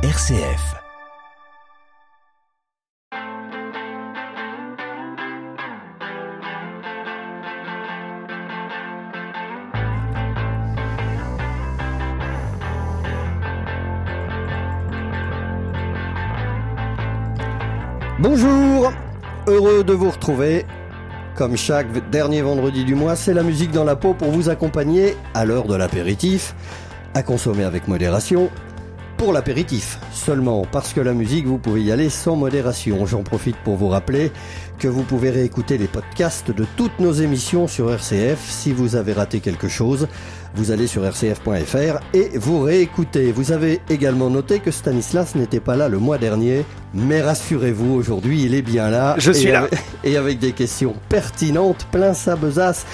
RCF. Bonjour, heureux de vous retrouver. Comme chaque dernier vendredi du mois, c'est la musique dans la peau pour vous accompagner à l'heure de l'apéritif, à consommer avec modération. Pour l'apéritif seulement, parce que la musique, vous pouvez y aller sans modération. J'en profite pour vous rappeler que vous pouvez réécouter les podcasts de toutes nos émissions sur RCF. Si vous avez raté quelque chose, vous allez sur rcf.fr et vous réécoutez. Vous avez également noté que Stanislas n'était pas là le mois dernier, mais rassurez-vous, aujourd'hui il est bien là. Je suis là. avec- et avec des questions pertinentes, plein sa besace.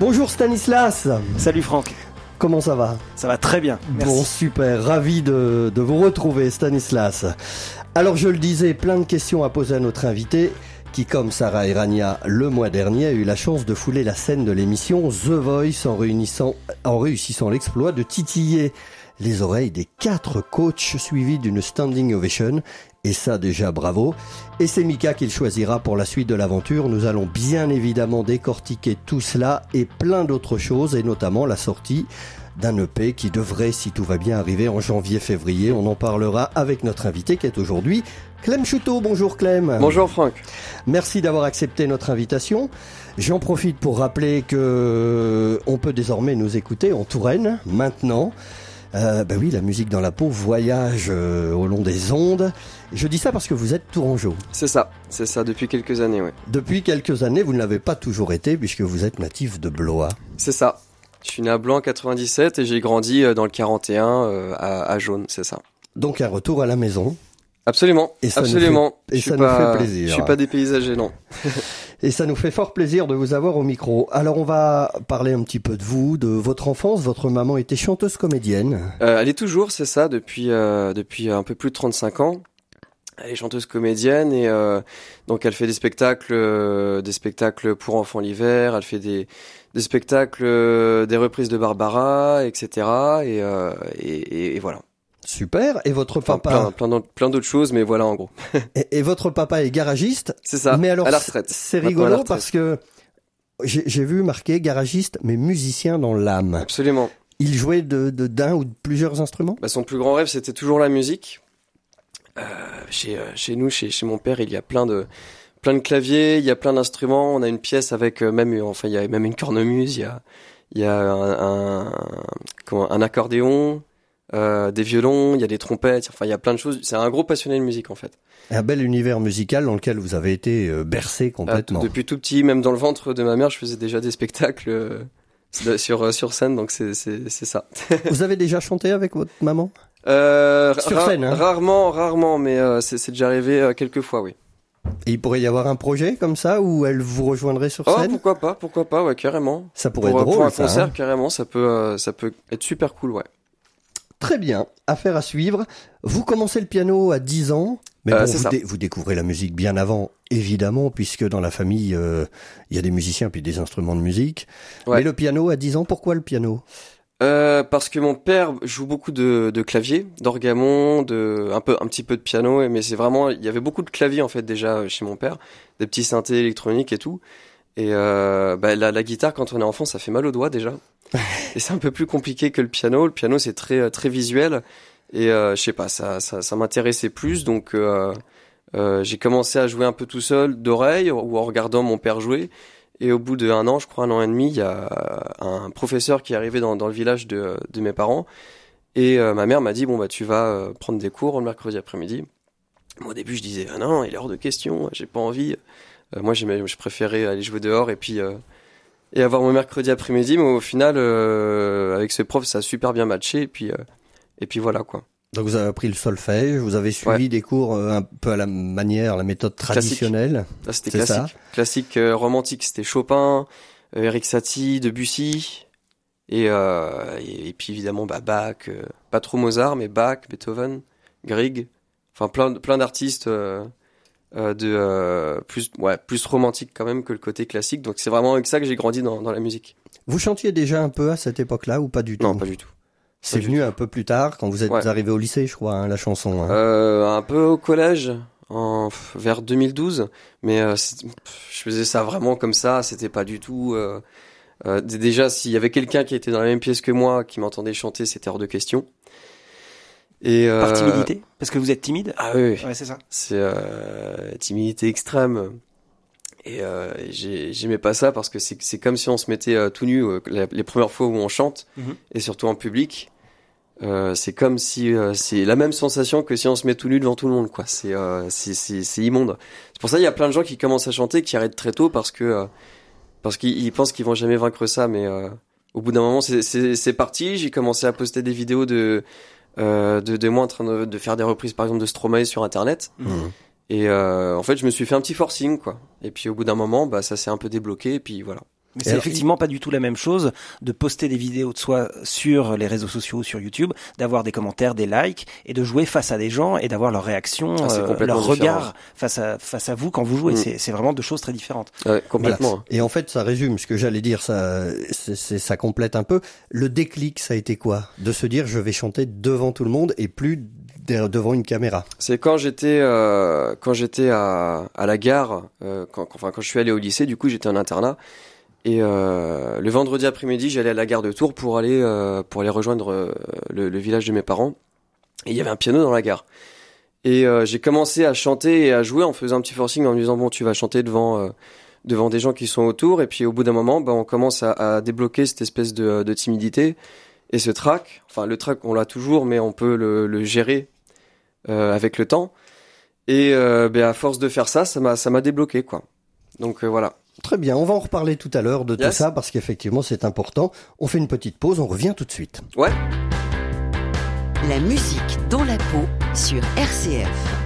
Bonjour Stanislas, Salut Franck, comment ça va ça va très bien. Merci. Bon, super, ravi de, de vous retrouver, Stanislas. Alors, je le disais, plein de questions à poser à notre invité, qui, comme Sarah Erania le mois dernier, a eu la chance de fouler la scène de l'émission The Voice en, réunissant, en réussissant l'exploit de titiller les oreilles des quatre coachs suivis d'une standing ovation. Et ça, déjà, bravo. Et c'est Mika qu'il choisira pour la suite de l'aventure. Nous allons bien évidemment décortiquer tout cela et plein d'autres choses, et notamment la sortie d'un EP qui devrait, si tout va bien, arriver en janvier-février. On en parlera avec notre invité qui est aujourd'hui Clem Chouteau. Bonjour Clem. Bonjour Franck. Merci d'avoir accepté notre invitation. J'en profite pour rappeler que euh, on peut désormais nous écouter en Touraine maintenant. Euh, ben oui, la musique dans la peau voyage euh, au long des ondes. Je dis ça parce que vous êtes tourangeau. C'est ça, c'est ça depuis quelques années, ouais. Depuis quelques années, vous ne l'avez pas toujours été puisque vous êtes natif de Blois. C'est ça. Je suis né à Blanc en 97 et j'ai grandi euh, dans le 41 euh, à, à Jaune, c'est ça. Donc un retour à la maison. Absolument, Et ça nous absolument. fait- et je ça nous pas, fait plaisir. Je suis pas dépaysagé, non. Et ça nous fait fort plaisir de vous avoir au micro. Alors on va parler un petit peu de vous, de votre enfance. Votre maman était chanteuse comédienne. Euh, elle est toujours, c'est ça, depuis euh, depuis un peu plus de 35 ans. Elle est chanteuse comédienne et euh, donc elle fait des spectacles, euh, des spectacles pour enfants l'hiver. Elle fait des des spectacles, euh, des reprises de Barbara, etc. Et, euh, et, et- et voilà. Super. Et votre papa plein, plein d'autres- plein d'autres choses, mais voilà en gros. et, et votre papa est garagiste. C'est ça. mais alors à la c'est- retraite. c'est rigolo parce que j'ai vu marqué garagiste mais musicien dans l'âme. Absolument. Il jouait de de- d'un ou de plusieurs instruments? Bah, son plus grand rêve, c'était toujours la musique. Euh, chez, euh, chez nous, chez, chez mon père, il y a plein de, plein de claviers, il y a plein d'instruments. On a une pièce avec euh, même, enfin, il y a même une cornemuse, il y a, il y a un, un, comment, un accordéon, euh, des violons, il y a des trompettes. Enfin, il y a plein de choses. C'est un gros passionné de musique, en fait. Un bel univers musical dans lequel vous avez été euh, bercé Ah, complètement. depuis tout petit, même dans le ventre de ma mère, je faisais déjà des spectacles euh, sur, euh, sur scène, donc c'est, c'est, c'est ça. vous avez déjà chanté avec votre maman? Euh, Sur scène, hein. Rarement, rarement, mais euh, c'est déjà arrivé euh, quelques fois, oui. Et il pourrait y avoir un projet comme ça où elle vous rejoindrait sur Oh, scène? pourquoi pas, pourquoi pas, ouais, carrément. Ça pourrait Pour, être pour drôle un ça, concert, hein. carrément, ça peut, euh, ça peut être super cool, ouais. Très bien, affaire à suivre. Vous commencez le piano à 10 ans, mais Euh, bon, vous, ça. dé- vous découvrez la musique bien avant, évidemment, puisque dans la famille, euh, il y a des musiciens puis des instruments de musique. Ouais. Mais le piano à 10 ans, pourquoi le piano? Euh, parce que mon père joue beaucoup de, de clavier, d'orgamon, de un peu, un petit peu de piano, mais c'est vraiment, il y avait beaucoup de claviers en fait déjà chez mon père, des petits synthés électroniques et tout. Et euh, bah, la, la guitare quand on est enfant, ça fait mal aux doigts déjà. et c'est un peu plus compliqué que le piano. Le piano c'est très euh, très visuel et euh, je sais pas, ça ça, ça m'intéressait plus donc. Euh, j'ai commencé à jouer un peu tout seul d'oreille ou en regardant mon père jouer. Et au bout d'un an, je crois un an et demi, il y a un professeur qui est arrivé dans, dans le village de, de mes parents. Et ma mère m'a dit, bon, bah, tu vas prendre des cours le mercredi après-midi. Moi, au début, je disais, ah non, il est hors de question, j'ai pas envie. Euh, moi, j'aimais, je préférais aller jouer dehors et puis, euh, et avoir mon mercredi après-midi. Mais au final, euh, avec ce prof, ça a super bien matché. Et puis, euh, et puis voilà, quoi. Donc vous avez appris le solfège, vous avez suivi des cours un peu à la manière, la méthode traditionnelle. Là, c'était C'est ça. classique. Classique euh, romantique, c'était Chopin, euh, Eric Satie, Debussy. Et, euh, et, et puis évidemment bah, Bach, euh, pas trop Mozart, mais Bach, Beethoven, Grieg, enfin plein, plein d'artistes euh, de euh, plus ouais plus romantique quand même que le côté classique. Donc c'est vraiment avec ça que j'ai grandi dans, dans la musique. Vous chantiez déjà un peu à cette époque-là ou pas du tout Non, pas du tout. C'est venu un peu plus tard, quand vous êtes Ouais. arrivé au lycée, je crois, hein, la chanson. hein. Euh, un peu au collège, en, vers 2012, mais euh, je faisais ça vraiment comme ça, c'était pas du tout... euh, euh, déjà, s'il y avait quelqu'un qui était dans la même pièce que moi, qui m'entendait chanter, c'était hors de question. Et, euh, Par timidité Parce que vous êtes timide Ah oui, oui. Ouais, c'est ça. c'est euh, timidité extrême. Et euh, j'ai- j'aimais pas ça parce que c'est comme si on se mettait tout nu la- les premières fois où on chante, Mhm. et surtout en public. Euh, c'est comme si euh, c'est la même sensation que si on se met tout nu devant tout le monde quoi c'est euh, c'est c'est c'est immonde c'est pour ça il y a plein de gens qui commencent à chanter qui arrêtent très tôt parce que euh, parce qu'ils ils pensent qu'ils vont jamais vaincre ça mais euh, au bout d'un moment c'est parti j'ai commencé à poster des vidéos de de, de moi en train de, de faire des reprises par exemple de Stromae sur internet Mhm. et euh, en fait, je me suis fait un petit forcing, quoi. Et puis au bout d'un moment, bah ça s'est un peu débloqué, et puis voilà. Mais c'est effectivement pas du tout la même chose de poster des vidéos de soi sur les réseaux sociaux, sur YouTube, d'avoir des commentaires, des likes, et de jouer face à des gens et d'avoir leur réaction, Ah, euh, leur différent. regard face à face à vous quand vous jouez. Mm. C'est vraiment deux choses très différentes. Ouais, complètement. Et en fait, ça résume ce que j'allais dire, ça, complète un peu. Le déclic, ça a été quoi? De se dire, je vais chanter devant tout le monde et plus de- devant une caméra. C'est quand j'étais euh, quand j'étais à, à la gare, euh, quand, enfin quand je suis allé au lycée, du coup j'étais en internat. Et euh, le vendredi après-midi, j'allais à la gare de Tours pour aller euh, pour aller rejoindre euh, le, le village de mes parents. Et il y avait un piano dans la gare. Et euh, j'ai commencé à chanter et à jouer en faisant un petit forcing en me disant bon tu vas chanter devant euh, devant des gens qui sont autour. Et puis au bout d'un moment, bah, on commence à, à débloquer cette espèce de, de timidité et ce trac. Enfin le trac on l'a toujours, mais on peut le, le gérer avec le temps. Et ben, à force de faire ça, ça m'a ça m'a débloqué quoi. Donc voilà. Très bien, on va en reparler tout à l'heure de tout ça parce qu'effectivement c'est important. On fait une petite pause, on revient tout de suite. Ouais. La musique dans la peau sur RCF.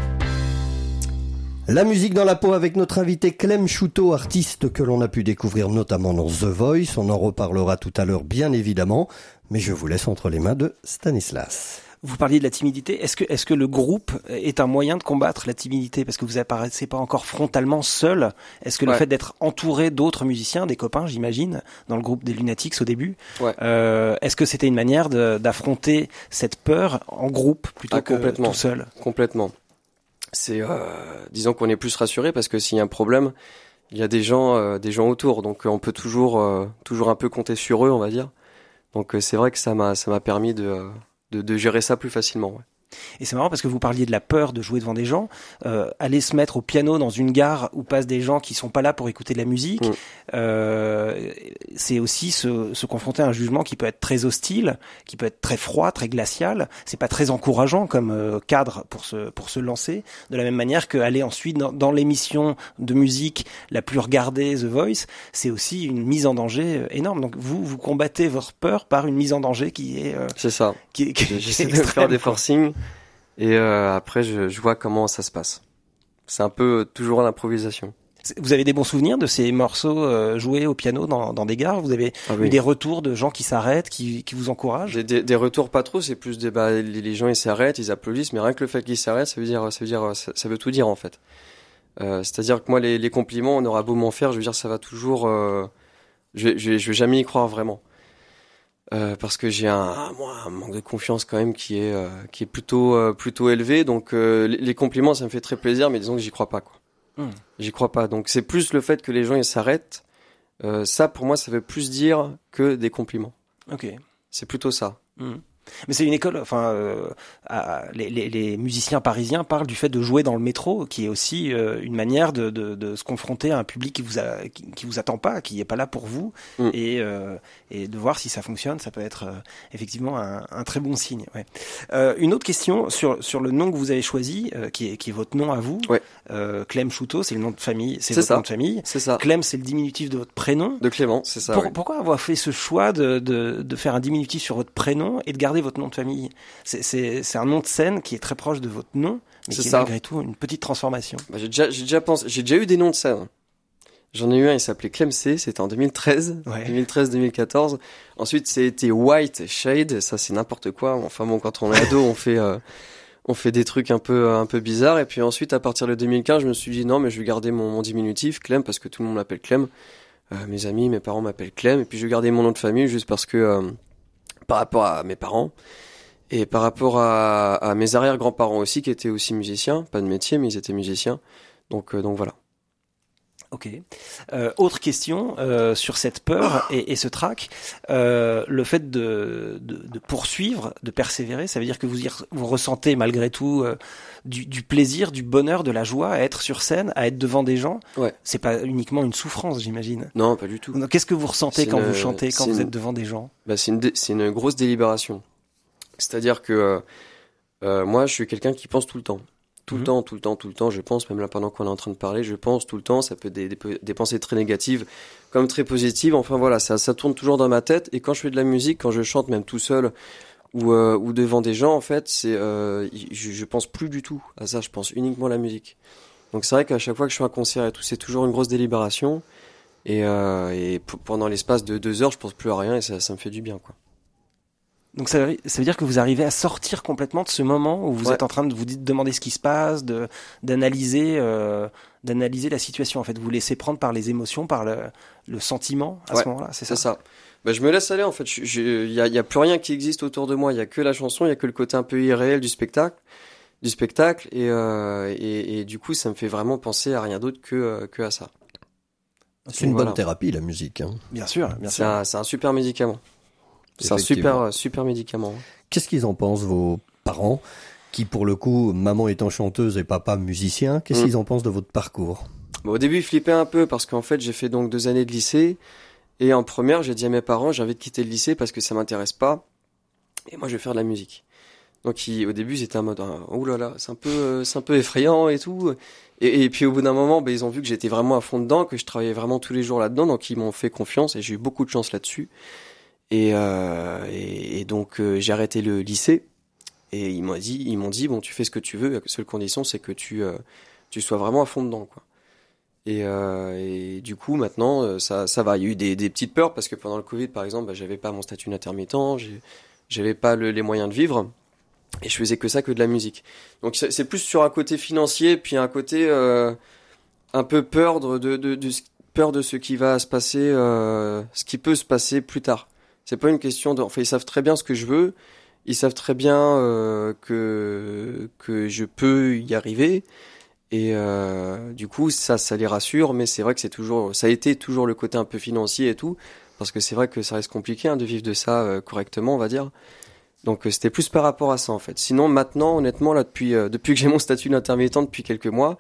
La musique dans la peau avec notre invité Clem Chouteau, artiste que l'on a pu découvrir notamment dans The Voice. On en reparlera tout à l'heure bien évidemment, mais je vous laisse entre les mains de Stanislas. Vous parliez de la timidité. Est-ce que, est-ce que le groupe est un moyen de combattre la timidité Parce que vous apparaissez pas encore frontalement seul? Est-ce que le fait d'être entouré d'autres musiciens, des copains, j'imagine, dans le groupe des Lunatics au début, Ouais. euh, est-ce que c'était une manière de- d'affronter cette peur en groupe plutôt Ah, que tout seul? Complètement. C'est euh, disons qu'on est plus rassuré parce que s'il y a un problème, il y a des gens euh, des gens autour, donc euh, on peut toujours euh, toujours un peu compter sur eux, on va dire. Donc euh, c'est vrai que ça m'a ça m'a permis de, euh, de de gérer ça plus facilement. Et c'est marrant parce que vous parliez de la peur de jouer devant des gens. Euh, aller se mettre au piano dans une gare où passent des gens qui sont pas là pour écouter de la musique, Mm. euh, c'est aussi se, se confronter à un jugement qui peut être très hostile, qui peut être très froid, très glacial. C'est pas très encourageant comme euh, cadre pour se pour se lancer. De la même manière que aller ensuite dans, dans l'émission de musique la plus regardée, The Voice, c'est aussi une mise en danger euh, énorme. Donc vous vous combattez votre peur par une mise en danger qui est euh, C'est ça. qui, qui est J'essaie de faire des forcings et euh, après je, je vois comment ça se passe. C'est un peu euh, toujours l'improvisation. Vous avez des bons souvenirs de ces morceaux euh, joués au piano dans, dans des gares? Vous avez Ah eu des retours de gens qui s'arrêtent, qui, qui vous encouragent? Des, des, des retours pas trop, c'est plus des bah, les, gens ils s'arrêtent, ils applaudissent, mais rien que le fait qu'ils s'arrêtent, ça veut dire ça veut dire ça, ça veut tout dire en fait. Euh, C'est-à-dire que moi les, les compliments, on aura beau m'en faire, je veux dire ça va toujours, euh, je, je, je vais jamais y croire vraiment. Euh, parce que j'ai un, moi, un manque de confiance quand même qui est euh, qui est plutôt euh, plutôt élevé, donc euh, les, compliments ça me fait très plaisir, mais disons que j'y crois pas quoi. Hmm. J'y crois pas. Donc c'est plus le fait que les gens ils s'arrêtent. Euh, ça pour moi ça veut plus dire que des compliments. Ok. C'est plutôt ça. Mhm. Mais c'est une école, enfin, euh, à- les, les, les musiciens parisiens parlent du fait de jouer dans le métro, qui est aussi euh, une manière de, de, de se confronter à un public qui vous a, qui, qui vous attend pas, qui est pas là pour vous, Mm. et, euh, et de voir si ça fonctionne, ça peut être euh, effectivement un, un très bon signe. Ouais. Euh, une autre question sur sur le nom que vous avez choisi, euh, qui est qui est votre nom à vous. Ouais. Euh, Clem Chouteau, c'est le nom de famille, c'est votre ça. nom de famille. C'est ça. Clem, c'est le diminutif de votre prénom. De Clément, c'est ça. Pour-. Pourquoi avoir fait ce choix de, de, de faire un diminutif sur votre prénom et de garder votre nom de famille? C'est- un nom de scène qui est très proche de votre nom, mais C'est qui est malgré tout une petite transformation. Bah, j'ai déjà, j'ai déjà pensé, j'ai déjà eu des noms de scène. J'en ai eu un, il s'appelait Clem C, c'était en 2013, Ouais. 2013-2014. Ensuite, c'était White Shade, ça c'est n'importe quoi. Enfin bon, quand on est ado, on fait, euh, on fait des trucs un peu, un peu bizarres. Et puis ensuite, à partir de 2015, je me suis dit non, mais je vais garder mon, diminutif, Clem, parce que tout le monde m'appelle Clem. Euh, mes amis, mes parents m'appellent Clem. Et puis je vais garder mon nom de famille juste parce que, euh, par rapport à mes parents et par rapport à, à mes arrière-grands-parents aussi qui étaient aussi musiciens, pas de métier mais ils étaient musiciens. Donc donc voilà. Ok. Euh, autre question euh, sur cette peur et, et ce trac, euh, le fait de, de, de, poursuivre, de persévérer, ça veut dire que vous, y, vous ressentez malgré tout euh, du, du, plaisir, du bonheur, de la joie à être sur scène, à être devant des gens? Ouais. C'est pas uniquement une souffrance, j'imagine. Non, pas du tout. Qu'est-ce que vous ressentez quand une, vous chantez, quand vous une, êtes devant des gens? Bah, C'est une, c'est une grosse délibération. C'est-à-dire que euh, moi, je suis quelqu'un qui pense tout le temps tout le mmh. temps, tout le temps, tout le temps. Je pense, même là pendant qu'on est en train de parler, je pense tout le temps. Ça peut être des, des, des, pensées très négatives comme très positives. Enfin voilà, ça, ça tourne toujours dans ma tête. Et quand je fais de la musique, quand je chante même tout seul ou, euh, ou devant des gens, en fait, c'est, euh, je, je pense plus du tout à ça. Je pense uniquement à la musique. Donc c'est vrai qu'à chaque fois que je fais un concert et tout, c'est toujours une grosse délibération. Et, euh, et pendant l'espace de deux heures, je pense plus à rien et ça, ça me fait du bien, quoi. Donc ça, ça, veut dire que vous arrivez à sortir complètement de ce moment où vous ouais. êtes en train de vous demander ce qui se passe, de d'analyser euh, d'analyser la situation. En fait, vous, vous laissez prendre par les émotions, par le, le sentiment à ouais, ce moment-là. C'est ça? ça. Bah, je me laisse aller en fait. Il y a, y a plus rien qui existe autour de moi. Il y a que la chanson. Il y a que le côté un peu irréel du spectacle, du spectacle. Et, euh, et, et, du coup, ça me fait vraiment penser à rien d'autre que euh, que à ça. C'est une voilà. bonne thérapie la musique. Hein. Bien sûr, bien sûr. C'est un, un super médicament. C'est un super, super médicament. Qu'est-ce qu'ils en pensent, vos parents, qui pour le coup, maman étant chanteuse et papa musicien, qu'est-ce mmh. qu'ils en pensent de votre parcours? Bon, Au début, ils flippaient un peu parce qu'en fait, j'ai fait donc deux années de lycée. Et en première, j'ai dit à mes parents, j'ai envie de quitter le lycée parce que ça m'intéresse pas. Et moi, je vais faire de la musique. Donc, ils, au début, c'était en mode, oh là là, c'est un peu, c'est un peu effrayant et tout. Et, et puis, au bout d'un moment, ben, ils ont vu que j'étais vraiment à fond dedans, que je travaillais vraiment tous les jours là-dedans. Donc, ils m'ont fait confiance et j'ai eu beaucoup de chance là-dessus. Et, euh, et, donc euh, j'ai arrêté le lycée et ils m'ont dit, ils m'ont dit bon tu fais ce que tu veux, la seule condition c'est que tu euh, tu sois vraiment à fond dedans quoi. Et, euh, du coup maintenant ça ça va. Il y a eu des, des petites peurs parce que pendant le Covid par exemple bah, j'avais pas mon statut d'intermittent, j'avais pas le, les moyens de vivre et je faisais que ça que de la musique. Donc c'est plus sur un côté financier puis un côté un peu peur de, de, peur de ce qui va se passer, ce qui peut se passer plus tard. C'est pas une question de. Enfin, ils savent très bien ce que je veux. Ils savent très bien euh, que que je peux y arriver. Et euh, du coup, ça, ça les rassure. Mais c'est vrai que c'est toujours, ça a été toujours le côté un peu financier et tout, parce que c'est vrai que ça reste compliqué hein, de vivre de ça euh, correctement, on va dire. Donc c'était plus par rapport à ça en fait. Sinon maintenant, honnêtement, là depuis euh, depuis que j'ai mon statut d'intermittent depuis quelques mois,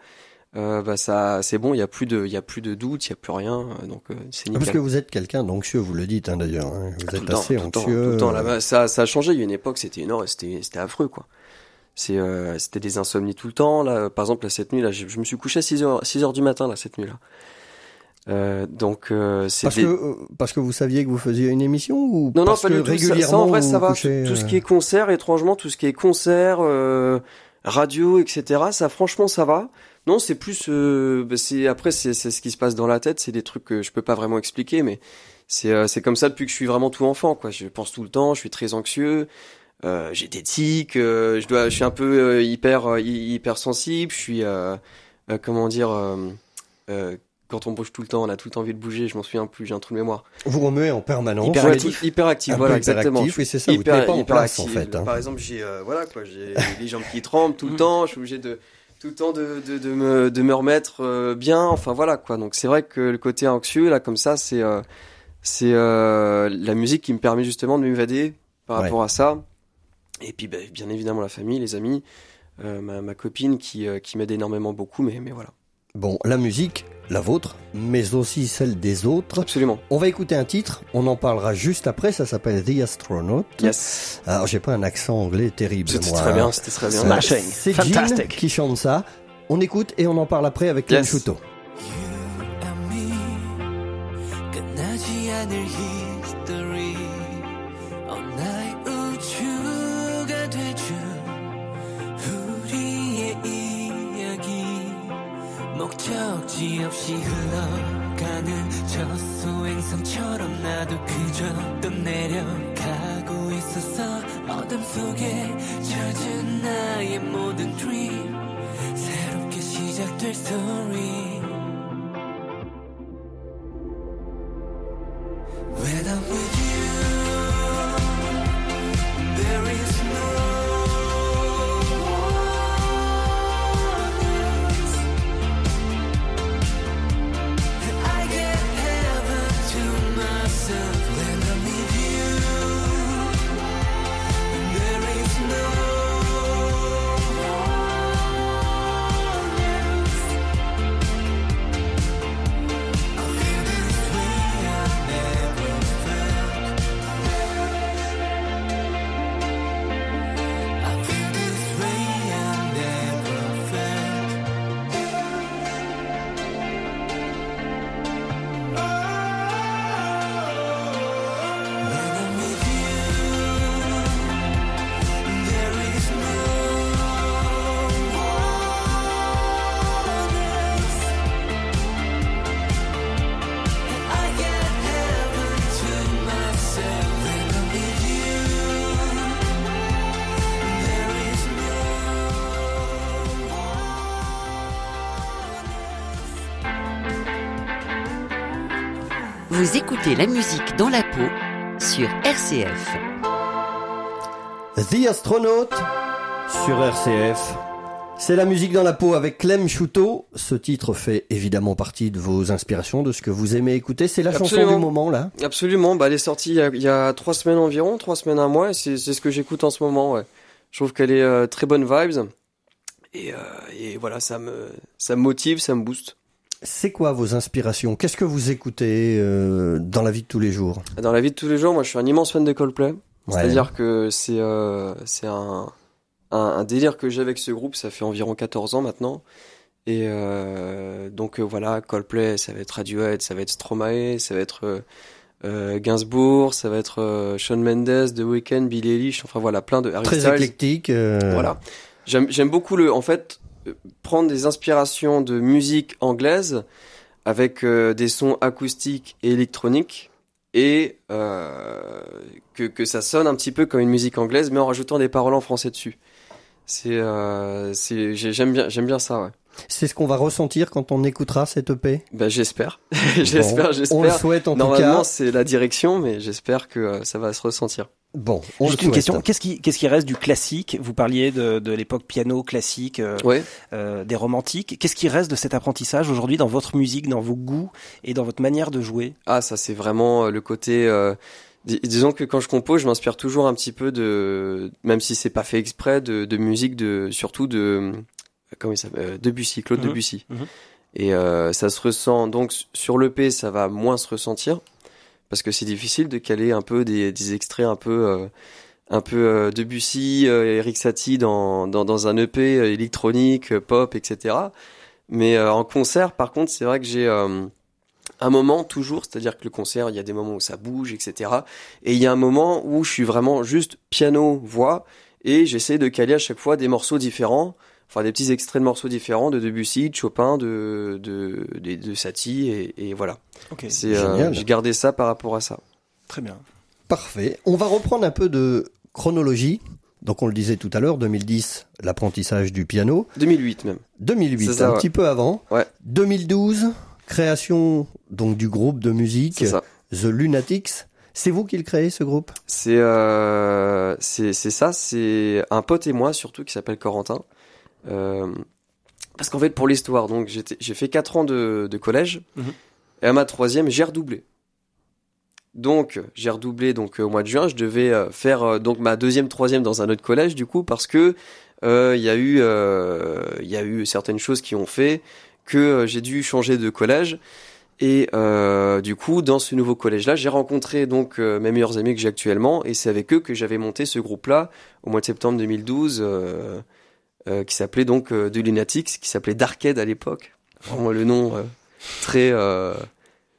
euh, bah ça c'est bon il y a plus de il y a plus de doute il y a plus rien donc euh, c'est nickel. parce que vous êtes quelqu'un d'anxieux vous le dites hein, d'ailleurs hein. vous ah, êtes assez anxieux tout le temps, tout le temps. Là, ça ça a changé. Il y a une époque c'était énorme c'était c'était affreux quoi. C'est euh, c'était des insomnies tout le temps là. Par exemple là, cette nuit là je, je me suis couché à 6 heures 6 heures du matin là cette nuit là euh, donc euh, c'est parce des... que parce que vous saviez que vous faisiez une émission ou non non parce pas que du tout. Régulièrement ça, ça en vrai ça va. couchez, tout ce euh, qui est concert étrangement tout ce qui est concert euh, radio etc ça franchement ça va non, c'est plus. Euh, bah c'est après, c'est ce qui se passe dans la tête. C'est des trucs que je peux pas vraiment expliquer, mais c'est euh, c'est comme ça depuis que je suis vraiment tout enfant. Quoi, je pense tout le temps. Je suis très anxieux. Euh, j'ai des tics. Euh, je dois. Je suis un peu euh, hyper hyper sensible. Je suis comment dire. quand on bouge tout le temps, on a tout le temps envie de bouger. Je m'en souviens plus. J'ai un trou de mémoire. Vous remuez en permanence. Hyper actif. Hyper actif. Un Voilà, exactement. hyperactif, oui, c'est ça. hyper, vous tenez pas en hyper place, actif. en fait. hein. Par exemple, j'ai voilà quoi. J'ai les jambes qui tremblent tout le temps. Je suis obligé de tout le temps de, de, de, me, de me remettre euh, bien. Enfin voilà quoi. Donc c'est vrai que le côté anxieux là comme ça, c'est euh, c'est euh, la musique qui me permet justement de m'évader par Ouais. rapport à ça. Et puis bah, bien évidemment la famille, les amis, euh, ma, ma copine qui, euh, qui m'aide énormément beaucoup. Mais, mais voilà, Bon, la musique, la vôtre, mais aussi celle des autres. absolument. On va écouter un titre, on en parlera juste après, ça s'appelle The Astronaut. Yes. Alors j'ai pas un accent anglais terrible C'était moi. très hein. bien, c'était très bien. Smashing. C'est Jean Fantastic. qui chante ça. On écoute et on en parle après avec Yes. Shuto. You and me 목적지 없이 흘러가는 저 소행성처럼 나도 그저 떠내려가고 있었어. 어둠 속에 젖은 나의 모든 dream 새롭게 시작될 story. When écoutez la musique dans la peau sur RCF. The Astronaut sur RCF. C'est la musique dans la peau avec Clem Chouteau. Ce titre fait évidemment partie de vos inspirations, de ce que vous aimez écouter. C'est la chanson Absolument. du moment là. Absolument, bah elle est sortie il y a, il y a trois semaines environ, trois semaines un mois, et c'est c'est ce que j'écoute en ce moment. Ouais. Je trouve qu'elle est euh, très bonne vibes, et, euh, et voilà, ça me ça me motive, ça me booste. C'est quoi vos inspirations? Qu'est-ce que vous écoutez euh, dans la vie de tous les jours? Dans la vie de tous les jours, moi je suis un immense fan de Coldplay. Ouais. C'est-à-dire que c'est euh, c'est un, un, un délire que j'ai avec ce groupe, ça fait environ 14 ans maintenant. Et euh, donc euh, voilà, Coldplay, ça va être Radiohead, ça va être Stromae, ça va être euh, euh, Gainsbourg, ça va être Shawn Mendes, The Weeknd, Billie Eilish, enfin voilà, plein de Harry Très Styles. éclectique. euh, Voilà. J'aime j'aime beaucoup le, en fait, prendre des inspirations de musique anglaise avec euh, des sons acoustiques et électroniques et euh, que, ça sonne un petit peu comme une musique anglaise mais en rajoutant des paroles en français dessus. C'est euh, j'aime bien j'aime bien ça ouais. C'est ce qu'on va ressentir quand on écoutera cette EP. Ben j'espère. j'espère Bon, j'espère. On le souhaite en tout Normalement cas. c'est la direction mais j'espère que euh, ça va se ressentir. Bon, on Juste une question, qu'est-ce qui, qu'est-ce qui reste du classique? Vous parliez de, de l'époque piano classique, euh, Ouais. euh, des romantiques. Qu'est-ce qui reste de cet apprentissage aujourd'hui dans votre musique, dans vos goûts et dans votre manière de jouer? Ah, ça c'est vraiment le côté. euh, dis- disons que quand je compose, je m'inspire toujours un petit peu de, même si c'est pas fait exprès, de, de musique de, surtout de, comment il s'appelle, euh, Debussy, Claude Mhm, Debussy. mhm. Et euh, ça se ressent. Donc sur l'EP, ça va moins se ressentir parce que c'est difficile de caler un peu des, des extraits un peu. euh, un peu euh, Debussy, Eric Satie dans, dans, dans un EP électronique, pop, etc. Mais en concert, par contre, c'est vrai que j'ai un moment toujours, c'est-à-dire que le concert, il y a des moments où ça bouge, etc. Et il y a un moment où je suis vraiment juste piano, voix, et j'essaie de caler à chaque fois des morceaux différents, enfin des petits extraits de morceaux différents de Debussy, de Chopin, de de de, de Satie, et, et voilà. Ok, C'est euh, Génial. j'ai gardé ça par rapport à ça. très bien. Parfait. On va reprendre un peu de chronologie. Donc on le disait tout à l'heure, 2010, l'apprentissage du piano. 2008 même. 2008, C'est ça, un ouais. petit peu avant. Ouais. 2012, création donc du groupe de musique ça. The Lunatics. C'est vous qui le créez ce groupe? C'est euh, c'est c'est ça, c'est un pote et moi surtout qui s'appelle Corentin. Euh, parce qu'en fait pour l'histoire, donc j'ai fait quatre ans de, de collège Mhm. et à ma troisième j'ai redoublé. Donc j'ai redoublé donc au mois de juin, je devais euh, faire euh, donc ma deuxième troisième dans un autre collège du coup parce que euh, il y a eu euh, il y a eu certaines choses qui ont fait que j'ai dû changer de collège. Et euh, du coup, dans ce nouveau collège-là, j'ai rencontré donc mes meilleurs amis que j'ai actuellement, et c'est avec eux que j'avais monté ce groupe-là au mois de septembre 2012, euh, qui s'appelait donc euh, The Lunatics, qui s'appelait Darkhead à l'époque. Vraiment le nom euh, très euh,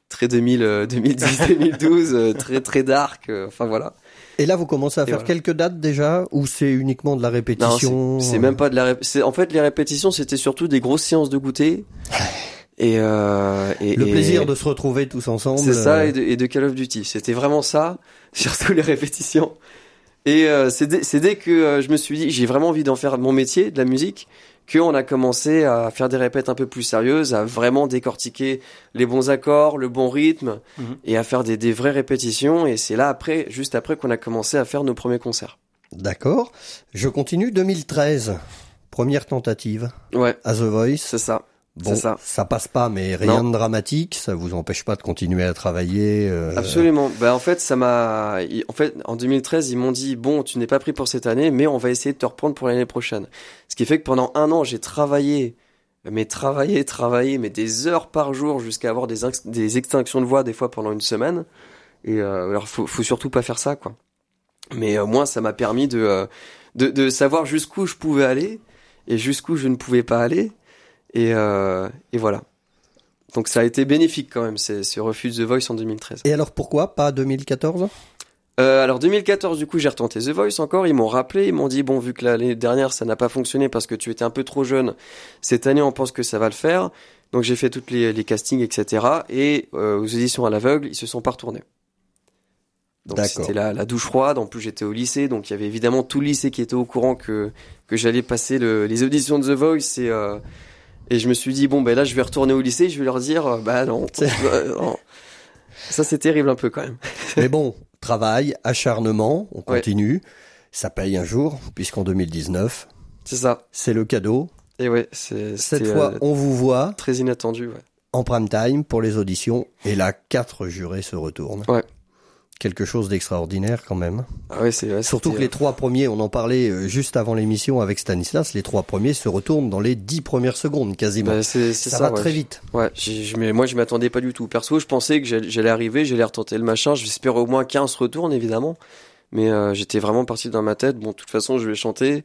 très 2000, euh, 2010, 2012, euh, très très dark. enfin voilà. Et là, vous commencez à Et faire voilà. quelques dates déjà Ou c'est uniquement de la répétition c'est même pas de la. c'est- En fait, les répétitions, c'était surtout des grosses séances de goûter. Et, euh, et Le et- plaisir de se retrouver tous ensemble. C'est ça, et de, et de Call of Duty. C'était vraiment ça, surtout les répétitions. Et euh, c'est dès, que euh, je me suis dit, j'ai vraiment envie d'en faire mon métier, de la musique, qu'on a commencé à faire des répètes un peu plus sérieuses, à vraiment décortiquer les bons accords, le bon rythme, Mhm. et à faire des, des vraies répétitions. Et c'est là, après, juste après, qu'on a commencé à faire nos premiers concerts. D'accord. Je continue. 2013, première tentative Ouais, à The Voice. c'est ça. Bon, ça. passe pas, mais rien de dramatique. Ça vous empêche pas de continuer à travailler. euh, Absolument. Bah en fait, ça m'a. En fait, en 2013, ils m'ont dit bon, tu n'es pas pris pour cette année, mais on va essayer de te reprendre pour l'année prochaine. Ce qui fait que pendant un an, j'ai travaillé, mais travaillé, travaillé, mais des heures par jour jusqu'à avoir des, des extinctions de voix des fois pendant une semaine. Et euh, alors, faut, faut surtout pas faire ça, quoi. Mais euh, moi, ça m'a permis de, euh, de de savoir jusqu'où je pouvais aller et jusqu'où je ne pouvais pas aller. Et euh, et voilà. Donc ça a été bénéfique quand même, ce refus de The Voice en 2013. Et alors pourquoi pas 2014 Euh, alors 2014 du coup j'ai retenté The Voice encore, ils m'ont rappelé, ils m'ont dit bon vu que l'année dernière ça n'a pas fonctionné parce que tu étais un peu trop jeune, cette année on pense que ça va le faire, donc j'ai fait toutes les, les castings etc. Et euh, aux auditions à l'aveugle ils se sont pas retournés. Donc c'était la, la douche froide, en plus j'étais au lycée, donc il y avait évidemment tout le lycée qui était au courant que, que j'allais passer le, les auditions de The Voice et, euh, et je me suis dit bon ben là je vais retourner au lycée, je vais leur dire euh, bah non, euh, non. Ça, c'est terrible un peu quand même. Mais bon, travail, acharnement, on Ouais. continue. Ça paye un jour, puisqu'en 2019, C'est ça. c'est le cadeau. Et ouais, c'est Cette fois, euh, on vous voit très inattendu. Ouais. en prime time pour les auditions. Et là, quatre jurés se retournent. Ouais. Quelque chose d'extraordinaire quand même. Ah c'est Surtout que les trois premiers, on en parlait euh, juste avant l'émission avec Stanislas, les trois premiers se retournent dans les dix premières secondes quasiment. bah, c'est c'est ça, ça, va ouais. très vite. Ouais, je, mais moi je m'attendais pas du tout. Perso, je pensais que j'allais j'allais arriver, j'allais retenter le machin. J'espérais au moins 15 retournes évidemment, mais euh, j'étais vraiment parti dans ma tête. Bon, de toute façon, je vais chanter.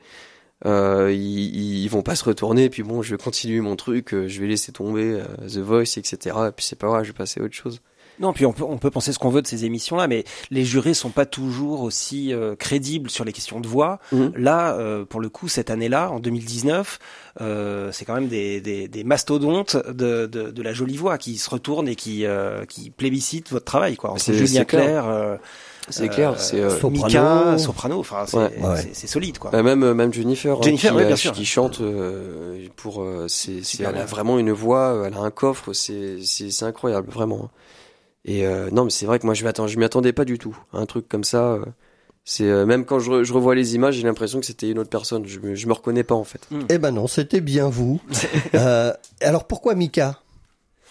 Euh, ils, ils vont pas se retourner, puis bon, je vais continuer mon truc, je vais laisser tomber euh, The Voice, etc. Et puis c'est pas grave, je vais passer à autre chose. Non, puis on peut, on peut penser ce qu'on veut de ces émissions-là, mais les jurés sont pas toujours aussi euh, crédibles sur les questions de voix. Mhm. Là, euh, pour le coup, cette année-là, en 2019, euh, c'est quand même des, des, des mastodontes de, de, de la jolie voix qui se retournent et qui, euh, qui plébiscitent votre travail, quoi. C'est- Julien. Clerc, euh, C'est euh, clair, c'est euh, Soprano. Mika, Soprano, enfin, c'est Ouais. Ouais. c'est- c'est solide, quoi. bah, même euh, même Jennifer, hein, Jennifer, qui, ouais, euh, bien sûr. qui chante euh, pour euh, c'est elle a vraiment une voix, euh, elle a un coffre, c'est c'est c'est incroyable vraiment. Et euh, non, mais c'est vrai que moi je m'attends, je m'y attendais pas du tout. Un truc comme ça, euh, c'est euh, même quand je, re- je revois les images, j'ai l'impression que c'était une autre personne. Je me, je me reconnais pas en fait. Eh ben non, c'était bien vous. Euh, alors pourquoi Mika?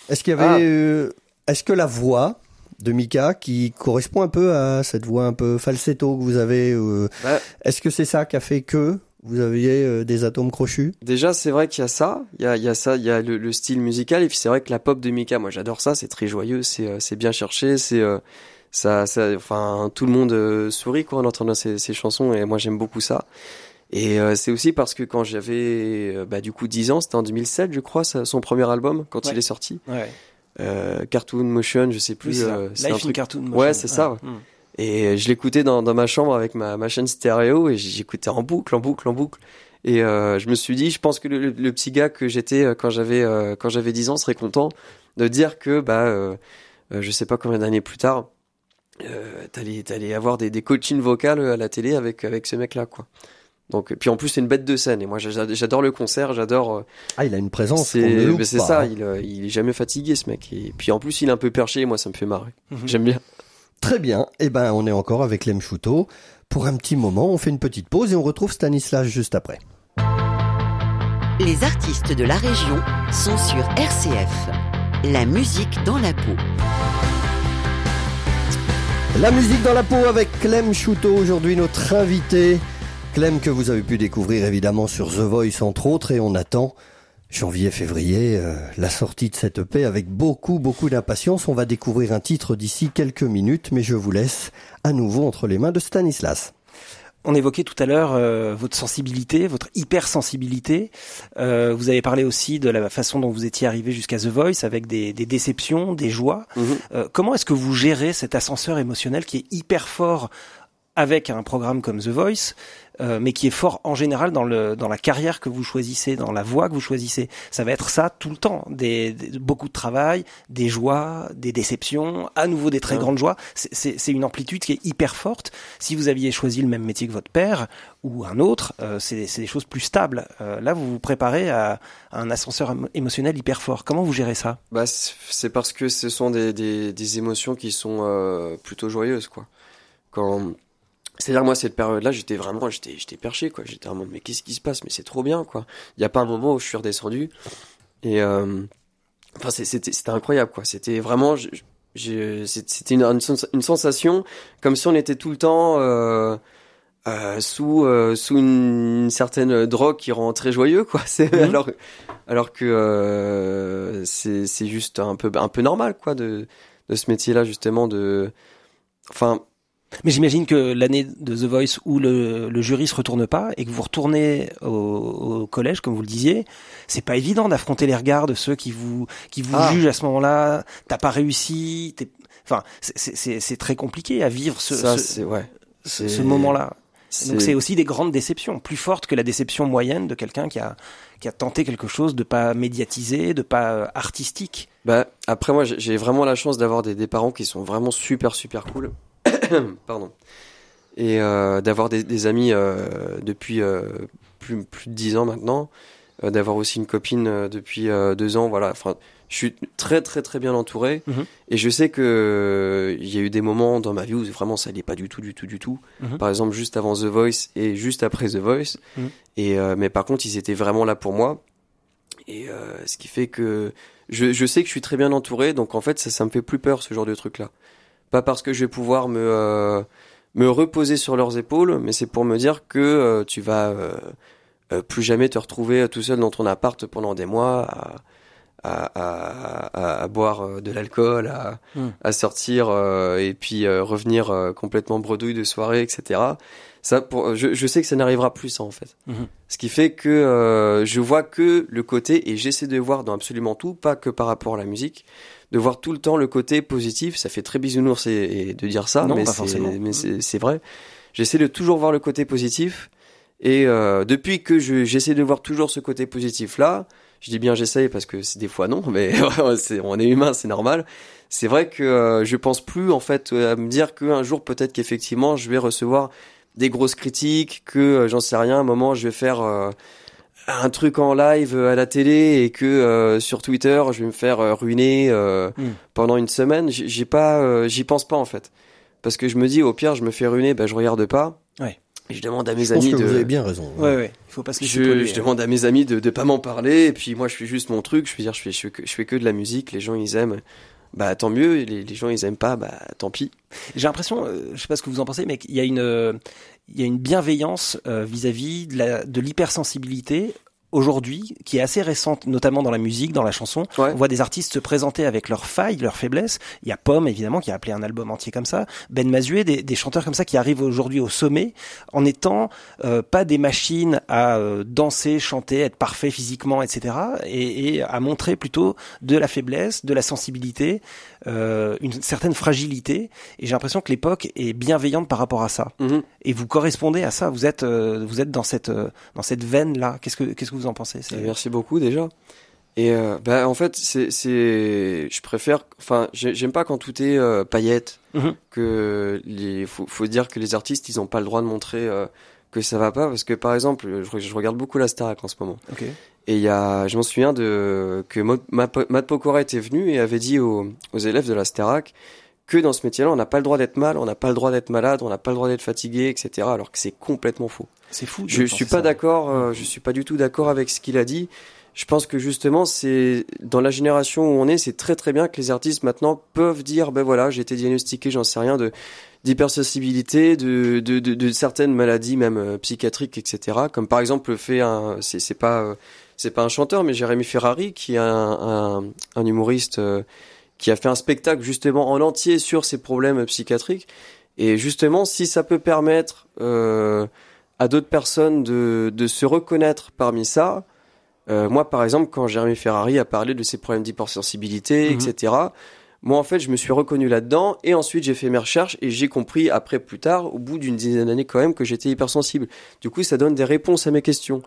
Est-ce qu'il y avait, Ah. euh, est-ce que la voix de Mika qui correspond un peu à cette voix un peu falsetto que vous avez, euh, Ouais. est-ce que c'est ça qui a fait que vous aviez euh, des atomes crochus? Déjà, c'est vrai qu'il y a ça, il y a, il y a ça, il y a le, le style musical, et puis c'est vrai que la pop de Mika, moi j'adore ça, c'est très joyeux, c'est euh, bien cherché, c'est euh, ça, ça, enfin tout le monde euh, sourit quoi en entendant ces, ces chansons, et moi j'aime beaucoup ça. Et euh, c'est aussi parce que quand j'avais euh, bah, du coup 10 ans, c'était en 2007 je crois, ça- son premier album quand Ouais. il est sorti, Ouais. euh, Cartoon Motion, je sais Oui, plus, c'est ça. euh, c'est un Life in truc. Cartoon Motion. Ouais, c'est ça, ouais. Mm. Et je l'écoutais dans, dans ma chambre avec ma, ma chaîne stéréo et j'écoutais en boucle, en boucle, en boucle. Et euh, je me suis dit, je pense que le, le- le petit gars que j'étais euh, quand j'avais euh, quand j'avais 10 ans serait content de dire que bah euh, euh, je sais pas combien d'années plus tard euh, t'allais t'allais avoir des, des coachings vocales à la télé avec avec ce mec là quoi. Donc puis en plus c'est une bête de scène et moi j'a- j'adore le concert, j'adore euh, Ah, il a une présence c'est ça, hein. il, il est jamais fatigué ce mec et puis en plus il est un peu perché et moi ça me fait marrer. Mhm. J'aime bien. Très bien. Eh ben, on est encore avec Lem Chouteau. Pour un petit moment, on fait une petite pause et on retrouve Stanislas juste après. Les artistes de la région sont sur RCF. La musique dans la peau. La musique dans la peau avec Clem Chouteau, aujourd'hui notre invité. Clem que vous avez pu découvrir évidemment sur The Voice entre autres et on attend janvier-février euh, la sortie de cette EP avec beaucoup beaucoup d'impatience. On va découvrir un titre d'ici quelques minutes mais je vous laisse à nouveau entre les mains de Stanislas. On évoquait tout à l'heure euh, votre sensibilité, votre hypersensibilité. Euh, vous avez parlé aussi de la façon dont vous étiez arrivé jusqu'à The Voice avec des, des déceptions, des joies. Mhm. Euh, comment est-ce que vous gérez cet ascenseur émotionnel qui est hyper fort avec un programme comme The Voice, euh, mais qui est fort en général dans le dans la carrière que vous choisissez, dans la voie que vous choisissez. Ça va être ça tout le temps, des, des- beaucoup de travail, des joies, des déceptions, à nouveau des très Ouais. grandes joies. C'est- une amplitude qui est hyper forte. Si vous aviez choisi le même métier que votre père ou un autre, euh, c'est c'est des choses plus stables. Euh, là, vous vous préparez à, à un ascenseur émo- émotionnel hyper fort. Comment vous gérez ça? Bah, c'est c'est parce que ce sont des, des, des émotions qui sont euh, plutôt joyeuses, quoi. Quand, c'est-à-dire moi cette période-là, j'étais vraiment, j'étais, j'étais perché, quoi. J'étais en mode mais qu'est-ce qui se passe? Mais c'est trop bien, quoi. Il y a pas un moment où je suis redescendu et euh, enfin c'était, c'était incroyable, quoi. C'était vraiment, c'était une, une sens- une sensation comme si on était tout le temps. Euh, euh, sous euh, sous une, une certaine drogue qui rend très joyeux quoi c'est Mhm. alors alors que euh, c'est c'est juste un peu un peu normal quoi de de ce métier là justement de enfin Mais j'imagine que l'année de The Voice où le, le jury se retourne pas et que vous retournez au, au collège, comme vous le disiez, c'est pas évident d'affronter les regards de ceux qui vous qui vous Ah. jugent à ce moment-là. T'as pas réussi. t'es- Enfin, c'est- c'est c'est- c'est très compliqué à vivre ce, ça ce, ouais ce- moment-là. Donc c'est aussi des grandes déceptions, plus fortes que la déception moyenne de quelqu'un qui a qui a tenté quelque chose de pas médiatisé, de pas euh, artistique. Bah, après moi j'ai j'ai vraiment la chance d'avoir des, des parents qui sont vraiment super super cool. Pardon. Et euh, d'avoir des, des amis euh, depuis euh, plus, plus de dix ans maintenant. D'avoir aussi une copine depuis deux ans. Voilà. Enfin, Je suis très très très bien entouré Mhm. et je sais que il y a eu des moments dans ma vie où vraiment ça allait pas du tout, du tout, du tout. Mhm. Par exemple, juste avant The Voice et juste après The Voice. Mhm. Et euh, mais par contre, ils étaient vraiment là pour moi. Et euh, ce qui fait que je, je sais que je suis très bien entouré, donc en fait ça, ça me fait plus peur ce genre de truc là. Pas parce que je vais pouvoir me euh, me reposer sur leurs épaules, mais c'est pour me dire que euh, tu vas euh, euh, plus jamais te retrouver tout seul dans ton appart pendant des mois à, à, à, boire de l'alcool, à, Mm. à sortir euh, et puis euh, revenir euh, complètement bredouille de soirée, etc. Ça, pour, je, je sais que ça n'arrivera plus ça en fait. Mhm. Ce qui fait que je vois que le côté, et j'essaie de voir dans absolument tout, pas que par rapport à la musique, de voir tout le temps le côté positif. Ça fait très bisounours et, et de dire ça, Non, mais pas c'est- forcément. mais c'est c'est vrai. J'essaie de toujours voir le côté positif. Et euh, depuis que je- j'essaie de voir toujours ce côté positif là, je dis bien j'essaye parce que c'est des fois non, mais on est humain, c'est normal. C'est vrai que euh, je pense plus en fait à me dire qu'un jour peut-être qu'effectivement je vais recevoir des grosses critiques, que euh, j'en sais rien, à un moment je vais faire euh, un truc en live à la télé et que euh, sur Twitter je vais me faire euh, ruiner euh, Mm. pendant une semaine. J'ai pas, euh, j'y pense pas en fait, parce que je me dis au pire je me fais ruiner, ben je regarde pas. Ouais. Et je demande à mes Je pense amis que de. vous avez bien raison. Ouais, ouais. Il faut pas se Je, je hein. demande à mes amis de de pas m'en parler et puis moi je fais juste mon truc. Je veux dire je fais je fais que, je fais que de la musique. Les gens ils aiment. Bah tant mieux. Les, les gens ils aiment pas. Bah tant pis. J'ai l'impression, euh, je sais pas ce que vous en pensez, mais qu'il y a une, euh, il y a une bienveillance euh, vis-à-vis de l'hypersensibilité aujourd'hui, qui est assez récente, notamment dans la musique, dans la chanson. Ouais. On voit des artistes se présenter avec leurs failles, leurs faiblesses. Il y a Pomme, évidemment, qui a appelé un album entier comme ça. Ben Mazué, des, des chanteurs comme ça qui arrivent aujourd'hui au sommet en étant euh, pas des machines à euh, danser, chanter, être parfait physiquement, etc. Et, et à montrer plutôt de la faiblesse, de la sensibilité, euh, une certaine fragilité. Et j'ai l'impression que l'époque est bienveillante par rapport à ça. Mhm. Et vous correspondez à ça. Vous êtes, euh, vous êtes dans cette, euh, dans cette veine là. Qu'est-ce que, qu'est-ce que vous en pensez? Merci beaucoup déjà. Et bah en fait c'est c'est je préfère enfin j'ai- j'aime pas quand tout est paillettes Mhm. que les faut faut dire que les artistes ils ont pas le droit de montrer que ça va pas parce que par exemple je, je regarde beaucoup la Starac en ce moment et il y a je m'en souviens de que Matt Pokora était venu et avait dit aux, aux élèves de la Starac que dans ce métier-là on n'a pas le droit d'être mal on n'a pas le droit d'être malade on n'a pas le droit d'être fatigué etc alors que c'est complètement faux C'est fou. je suis pas d'accord, euh, je suis pas du tout d'accord avec ce qu'il a dit. Je pense que justement, c'est dans la génération où on est, c'est très très bien que les artistes maintenant peuvent dire, ben voilà, j'ai été diagnostiqué, j'en sais rien, de d'hypersensibilité, de, de, de, de certaines maladies même euh, psychiatriques, etc. Comme par exemple le fait c'est c'est pas euh, c'est pas un chanteur, mais Jérémy Ferrari qui est un, un, un humoriste euh, qui a fait un spectacle justement en entier sur ses problèmes psychiatriques. Et justement, si ça peut permettre euh, à d'autres personnes de, de se reconnaître parmi ça. Euh, moi, par exemple, quand Jérémy Ferrari a parlé de ses problèmes d'hypersensibilité, Mhm. etc., moi, en fait, je me suis reconnu là-dedans et ensuite j'ai fait mes recherches et j'ai compris après, plus tard, au bout d'une dizaine d'années quand même, que j'étais hypersensible. Du coup, ça donne des réponses à mes questions.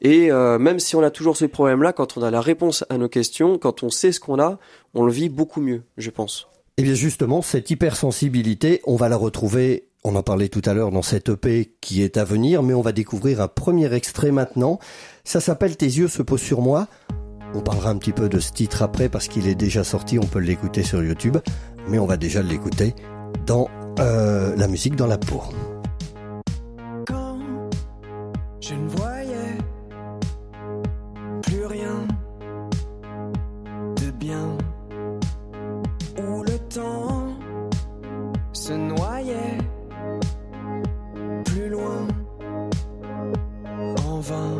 Et euh, même si on a toujours ce problème-là, quand on a la réponse à nos questions, quand on sait ce qu'on a, on le vit beaucoup mieux, je pense. Eh bien justement, cette hypersensibilité, on va la retrouver, on en parlait tout à l'heure dans cette EP qui est à venir, mais on va découvrir un premier extrait maintenant. Ça s'appelle Tes yeux se posent sur moi. On parlera un petit peu de ce titre après parce qu'il est déjà sorti, on peut l'écouter sur YouTube, mais on va déjà l'écouter dans euh, la musique dans la peau. Je ne voyais plus rien de bien, où le temps se noyait plus loin en vain.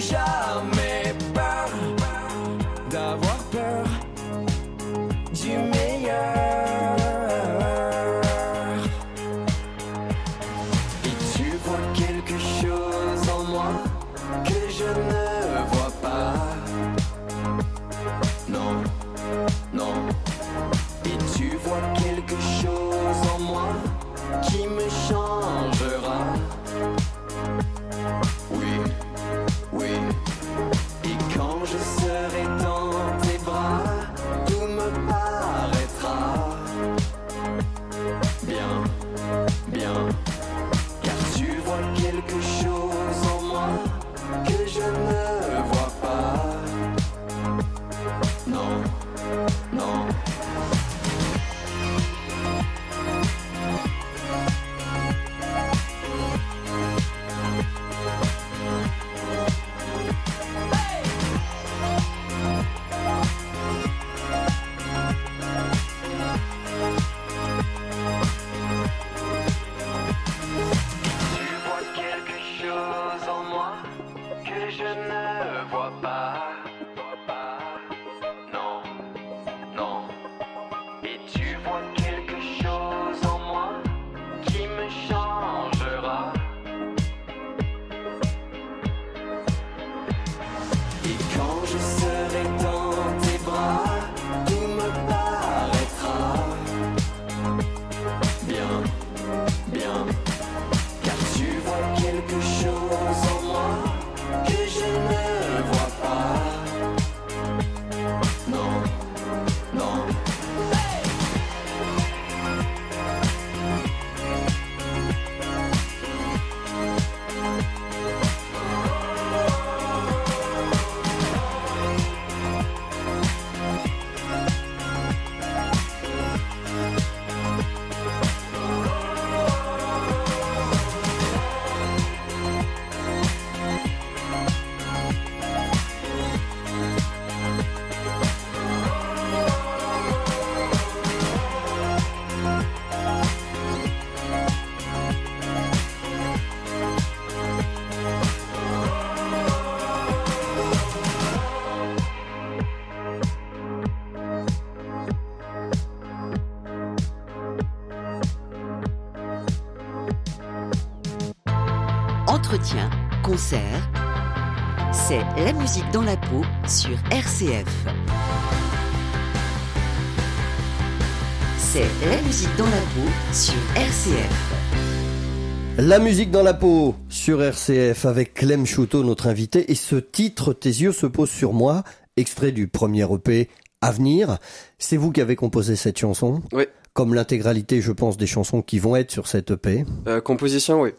Plus Entretien, concert, c'est la musique dans la peau sur RCF. C'est la musique dans la peau sur RCF. La musique dans la peau sur RCF avec Clem Chouteau, notre invité. Et ce titre, Tes yeux se posent sur moi, extrait du premier EP Avenir. C'est vous qui avez composé cette chanson? Oui. Comme l'intégralité, je pense, des chansons qui vont être sur cette EP. Euh, composition, oui.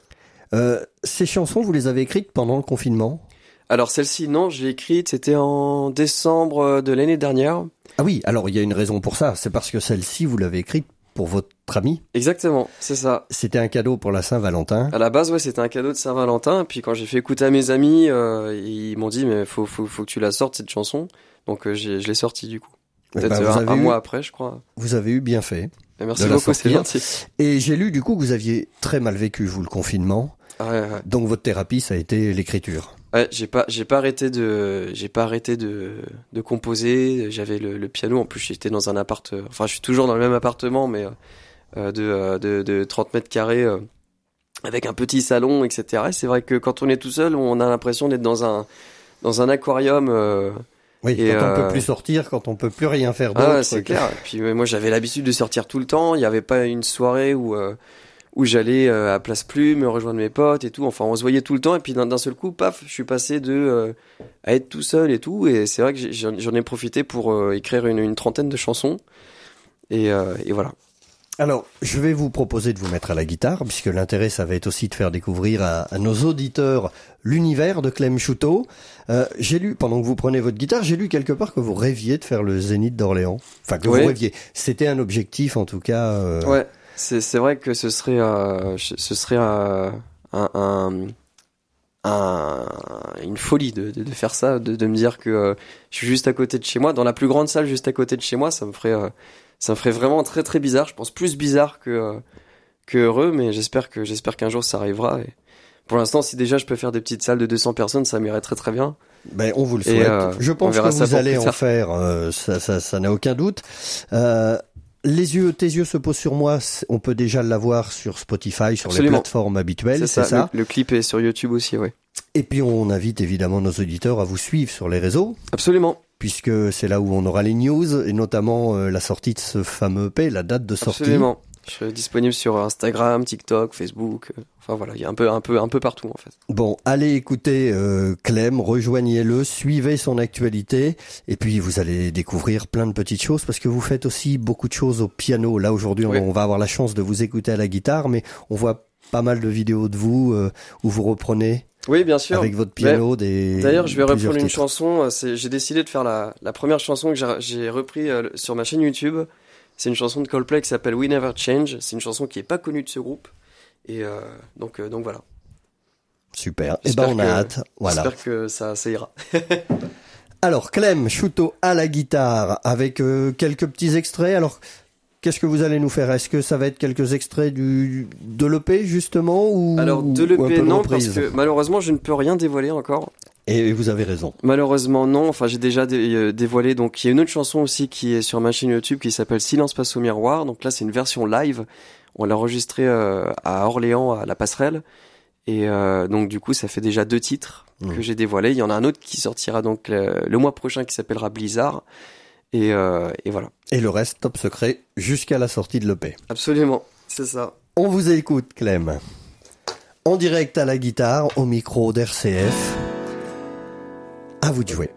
Euh, ces chansons, vous les avez écrites pendant le confinement? Alors celle-ci, non, je l'ai écrite, c'était en décembre euh, de l'année dernière. Ah oui, alors il y a une raison pour ça. C'est parce que celle-ci, vous l'avez écrite pour votre ami. Exactement, c'est ça. C'était un cadeau pour la Saint-Valentin. À la base, ouais, c'était un cadeau de Saint-Valentin. Puis quand j'ai fait écouter à mes amis, euh, ils m'ont dit mais faut, faut, faut que tu la sortes cette chanson. Donc euh, j'ai, je l'ai sortie du coup. Eh Peut-être ben, un, avez un eu- mois après, je crois. Vous avez eu bien fait. Et merci beaucoup, c'est gentil. Et j'ai lu du coup que vous aviez très mal vécu, vous, le confinement. Ouais. Donc votre thérapie, ça a été l'écriture. Ouais, j'ai pas, j'ai pas arrêté de, j'ai pas arrêté de, de composer. J'avais le, le piano. En plus, j'étais dans un appart. euh, Enfin, je suis toujours dans le même appartement, mais euh, de, euh, de, de 30 mètres carrés, euh, avec un petit salon, etc. Et c'est vrai que quand on est tout seul, on a l'impression d'être dans un, dans un aquarium. Oui, Et, quand on peut plus sortir, quand on peut plus rien faire d'autre. Ah, c'est clair. Et puis moi, j'avais l'habitude de sortir tout le temps. Il n'y avait pas une soirée où où j'allais euh, à Place Plume rejoindre mes potes et tout. Enfin, on se voyait tout le temps. Et puis d'un seul coup, paf, je suis passé de euh, à être tout seul et tout. Et c'est vrai que j'en ai profité pour euh, écrire une, une trentaine de chansons. Et, euh, et voilà. Alors, je vais vous proposer de vous mettre à la guitare, puisque l'intérêt, ça va être aussi de faire découvrir à, à nos auditeurs l'univers de Clem Chouteau. Euh, j'ai lu, pendant que vous prenez votre guitare, j'ai lu quelque part que vous rêviez de faire le Zénith d'Orléans. Enfin, que Ouais. vous rêviez. C'était un objectif, en tout cas. euh, Ouais. C'est vrai que ce serait euh, ce serait euh, un, un, un- une folie de, de, de faire ça, de, de me dire que euh, je suis juste à côté de chez moi, dans la plus grande salle juste à côté de chez moi, ça me ferait ça me ferait vraiment très très bizarre. Je pense plus bizarre que que heureux, mais j'espère que j'espère qu'un jour ça arrivera. Et pour l'instant, si déjà je peux faire des petites salles de 200 personnes, ça m'irait très très bien. Ben, on vous le souhaite. euh, Je pense que vous allez en faire, euh, ça, ça, ça n'a aucun doute. Euh, les yeux, tes yeux se posent sur moi. On peut déjà l'avoir sur Spotify, sur les plateformes habituelles, C'est c'est ça. ça. Le, le clip est sur YouTube aussi, oui. Et puis on invite évidemment nos auditeurs à vous suivre sur les réseaux, Absolument. puisque c'est là où on aura les news et notamment euh, la sortie de ce fameux EP, la date de sortie. Absolument. Je suis disponible sur Instagram, TikTok, Facebook. euh, Enfin voilà, il y a un peu, un peu, un peu partout en fait. Bon, allez écouter euh, Clem, rejoignez-le, suivez son actualité, et puis vous allez découvrir plein de petites choses, parce que vous faites aussi beaucoup de choses au piano. Là, aujourd'hui, Oui. on, va avoir la chance de vous écouter à la guitare, mais on voit pas mal de vidéos de vous euh, où vous reprenez Oui, bien sûr. avec votre piano des. D'ailleurs, je vais reprendre une titres. chanson. J'ai décidé de faire la, la première chanson que j'ai- j'ai repris euh, sur ma chaîne YouTube. C'est une chanson de Coldplay qui s'appelle We Never Change. C'est une chanson qui est pas connue de ce groupe. Et euh, donc, euh, donc voilà. Super. Eh J'espère ben, on a que- hâte. Voilà. J'espère que ça, ça ira. Alors, Clem Chouteau à la guitare avec euh, quelques petits extraits. Alors, qu'est-ce que vous allez nous faire? Est-ce que ça va être quelques extraits du de l'EP justement ou Alors de l'EP non parce que malheureusement je ne peux rien dévoiler encore. Et vous avez raison. Malheureusement non. Enfin j'ai déjà dé- euh, dévoilé. Donc il y a une autre chanson aussi qui est sur ma chaîne YouTube qui s'appelle Silence passe au miroir. Donc là c'est une version live. On l'a enregistrée euh, à Orléans à la passerelle. Et euh, donc du coup ça fait déjà deux titres Mhm. que j'ai dévoilés. Il y en a un autre qui sortira donc le mois prochain qui s'appellera Blizzard. Et, euh, et voilà. Et le reste, top secret, jusqu'à la sortie de l'EP. Absolument. C'est ça. On vous écoute, Clem. En direct à la guitare, au micro d'RCF. À vous de jouer.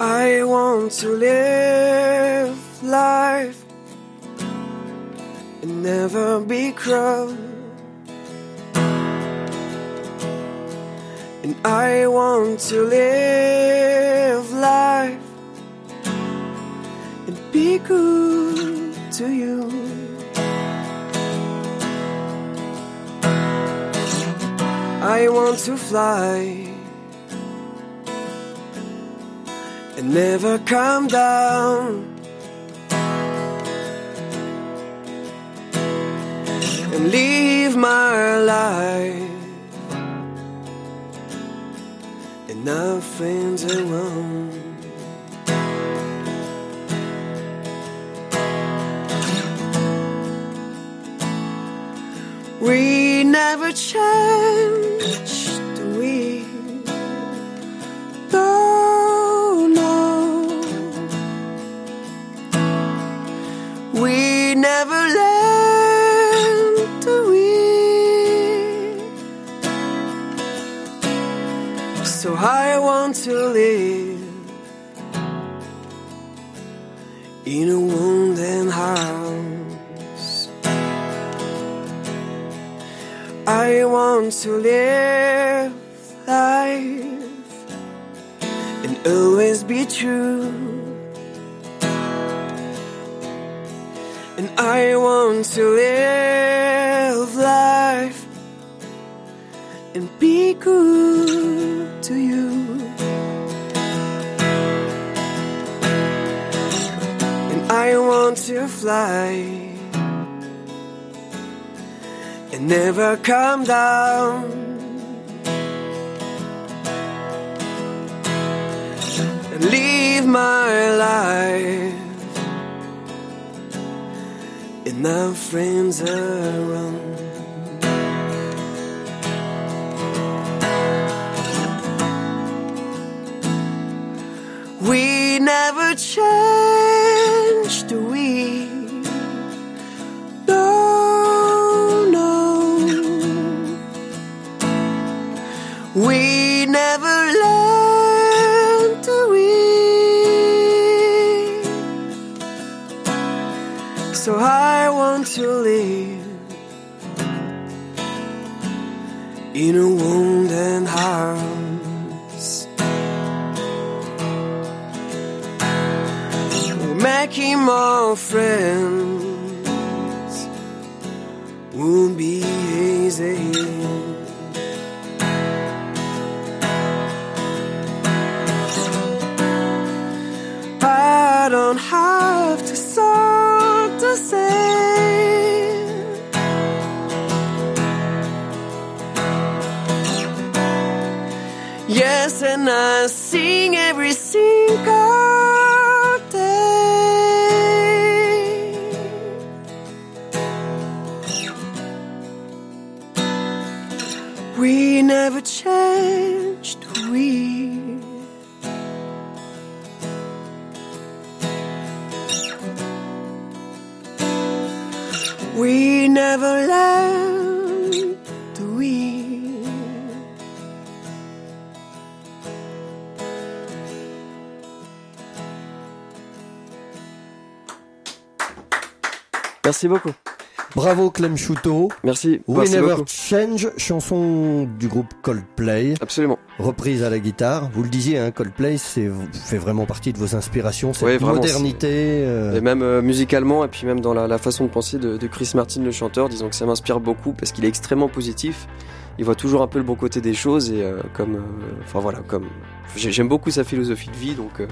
I want to live never be cruel. And I want to live life and be good to you. I want to fly and never come down. And leave my life and our friends around. We never change, do we? No, no. We never to live in a wooden house. I want to live life and always be true. And I want to live life and be good fly and never come down. And leave my life and our friends around. We never change, We never learn to read. So I want to live in a world. I sing Merci beaucoup. Bravo Clem Chouteau. Merci. We Merci Never beaucoup. Change, chanson du groupe Coldplay, Absolument. reprise à la guitare. Vous le disiez, hein, Coldplay c'est, fait vraiment partie de vos inspirations, cette Ouais, vraiment, modernité. euh, Et même euh, musicalement, et puis même dans la, la façon de penser de, de Chris Martin, le chanteur, disons que ça m'inspire beaucoup parce qu'il est extrêmement positif. Il voit toujours un peu le bon côté des choses et euh, comme, euh, enfin voilà, comme j'ai- j'aime beaucoup sa philosophie de vie, donc euh,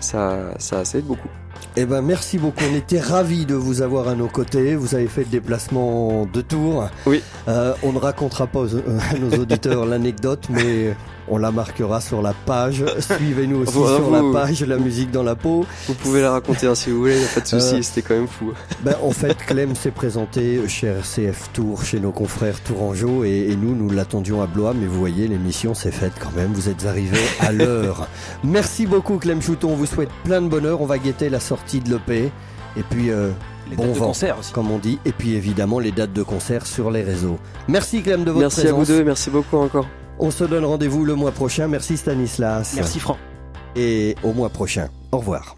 ça, ça, ça aide beaucoup. Eh ben, merci beaucoup. On était ravis de vous avoir à nos côtés. Vous avez fait le déplacement de Tours. Oui. Euh, on ne racontera pas aux- à nos auditeurs l'anecdote, mais on la marquera sur la page. Suivez-nous aussi sur vous- la page La musique dans la peau. Vous pouvez la raconter hein, si vous voulez, y a pas de souci. Euh, C'était quand même fou. Ben, en fait, Clem s'est présenté chez RCF Tours, chez nos confrères Tourangeau, et, et nous, nous l'attendions à Blois, mais vous voyez, l'émission s'est faite quand même. Vous êtes arrivés à l'heure. Merci beaucoup, Clem Chouton. On vous souhaite plein de bonheur. On va guetter la sortie de l'EP. Et puis, euh, Les Bon dates de vent. concert aussi. comme on dit, et puis évidemment les dates de concert sur les réseaux. Merci Clem de votre Merci à vous présence. deux, merci beaucoup encore. On se donne rendez-vous le mois prochain. Merci Stanislas. Merci Franck. Et au mois prochain. Au revoir.